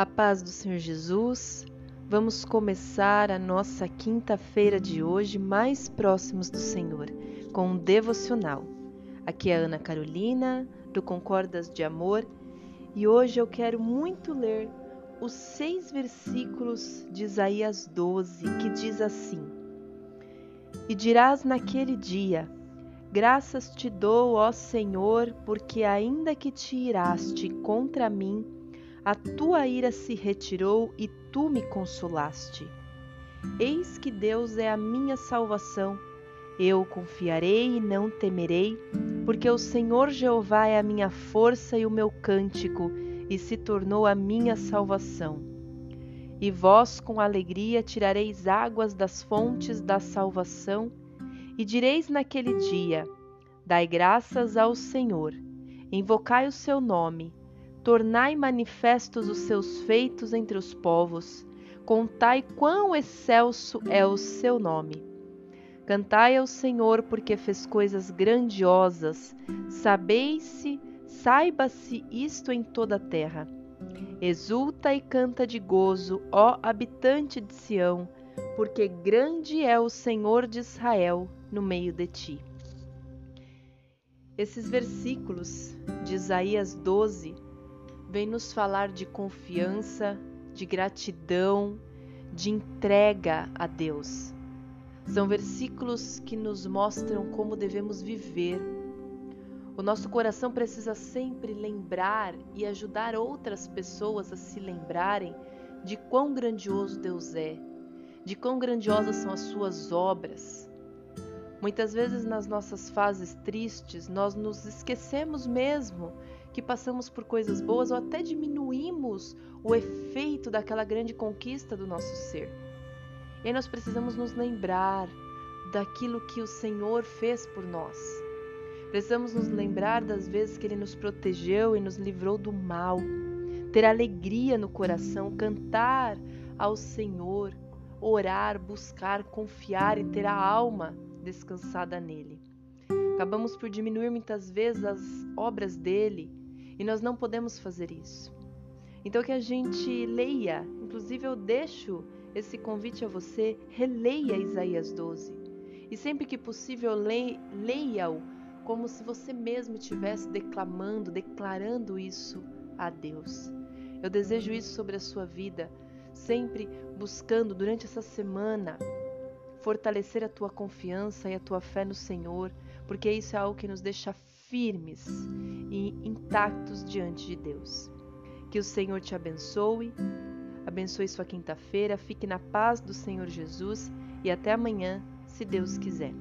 A paz do Senhor Jesus. Vamos começar a nossa quinta-feira de hoje mais próximos do Senhor, com um devocional. Aqui é Ana Carolina, do Concordas de Amor, e hoje eu quero muito ler os seis versículos de Isaías 12, que diz assim: E dirás naquele dia: Graças te dou, ó Senhor, porque ainda que te iraste contra mim, a tua ira se retirou e tu me consolaste. Eis que Deus é a minha salvação. Eu confiarei e não temerei, porque o Senhor Jeová é a minha força e o meu cântico, e se tornou a minha salvação. E vós com alegria tirareis águas das fontes da salvação, e direis naquele dia: Dai graças ao Senhor, invocai o seu nome Tornai manifestos os seus feitos entre os povos, contai quão excelso é o seu nome. Cantai ao Senhor porque fez coisas grandiosas, sabeis-se, saiba-se isto em toda a terra. Exulta e canta de gozo, ó habitante de Sião, porque grande é o Senhor de Israel no meio de ti. Esses versículos de Isaías 12 vem nos falar de confiança, de gratidão, de entrega a Deus. São versículos que nos mostram como devemos viver. O nosso coração precisa sempre lembrar e ajudar outras pessoas a se lembrarem de quão grandioso Deus é, de quão grandiosas são as suas obras. Muitas vezes nas nossas fases tristes, nós nos esquecemos mesmo que passamos por coisas boas ou até diminuímos o efeito daquela grande conquista do nosso ser. E aí nós precisamos nos lembrar daquilo que o Senhor fez por nós. Precisamos nos lembrar das vezes que Ele nos protegeu e nos livrou do mal, ter alegria no coração, cantar ao Senhor, orar, buscar, confiar e ter a alma descansada nele. Acabamos por diminuir muitas vezes as obras dele e nós não podemos fazer isso. Então que a gente leia, inclusive eu deixo esse convite a você, releia Isaías 12. E sempre que possível, leia-o como se você mesmo estivesse declamando, declarando isso a Deus. Eu desejo isso sobre a sua vida, sempre buscando durante essa semana fortalecer a tua confiança e a tua fé no Senhor, porque isso é algo que nos deixa firmes e intactos diante de Deus. Que o Senhor te abençoe, abençoe sua quinta-feira, fique na paz do Senhor Jesus e até amanhã, se Deus quiser.